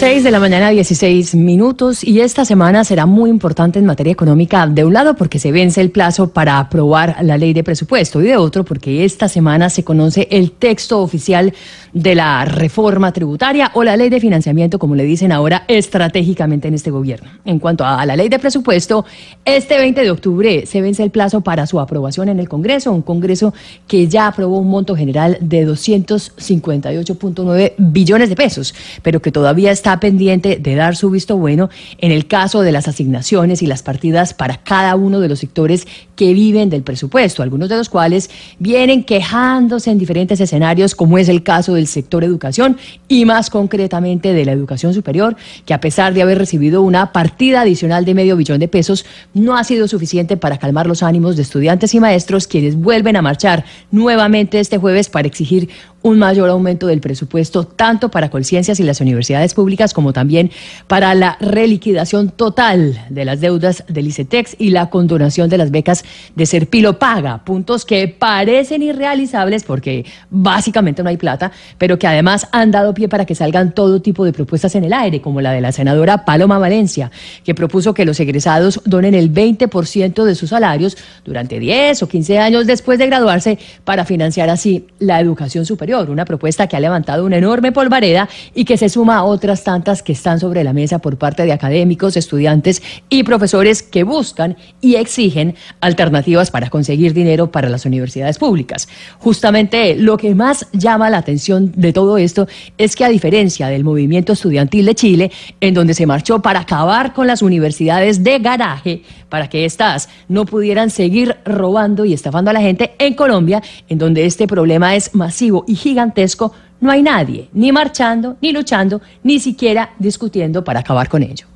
6 de la mañana, 16 minutos, y esta semana será muy importante en materia económica, de un lado porque se vence el plazo para aprobar la ley de presupuesto, y de otro porque esta semana se conoce el texto oficial de la reforma tributaria o la ley de financiamiento, como le dicen ahora estratégicamente en este gobierno. En cuanto a la ley de presupuesto, este 20 de octubre se vence el plazo para su aprobación en el Congreso, un Congreso que ya aprobó un monto general de 258.9 billones de pesos, pero que todavía está pendiente de dar su visto bueno en el caso de las asignaciones y las partidas para cada uno de los sectores que viven del presupuesto, algunos de los cuales vienen quejándose en diferentes escenarios, como es el caso del sector educación y más concretamente de la educación superior, que a pesar de haber recibido una partida adicional de medio billón de pesos, no ha sido suficiente para calmar los ánimos de estudiantes y maestros quienes vuelven a marchar nuevamente este jueves para exigir un mayor aumento del presupuesto tanto para Colciencias y las universidades públicas como también para la reliquidación total de las deudas del ICETEX y la condonación de las becas de Serpilo Paga, puntos que parecen irrealizables porque básicamente no hay plata, pero que además han dado pie para que salgan todo tipo de propuestas en el aire, como la de la senadora Paloma Valencia, que propuso que los egresados donen el 20% de sus salarios durante 10 o 15 años después de graduarse para financiar así la educación una propuesta que ha levantado una enorme polvareda y que se suma a otras tantas que están sobre la mesa por parte de académicos, estudiantes y profesores que buscan y exigen alternativas para conseguir dinero para las universidades públicas. Justamente lo que más llama la atención de todo esto es que a diferencia del movimiento estudiantil de Chile, en donde se marchó para acabar con las universidades de garaje, para que éstas no pudieran seguir robando y estafando a la gente, en Colombia, en donde este problema es masivo y gigantesco, no hay nadie ni marchando, ni luchando, ni siquiera discutiendo para acabar con ello.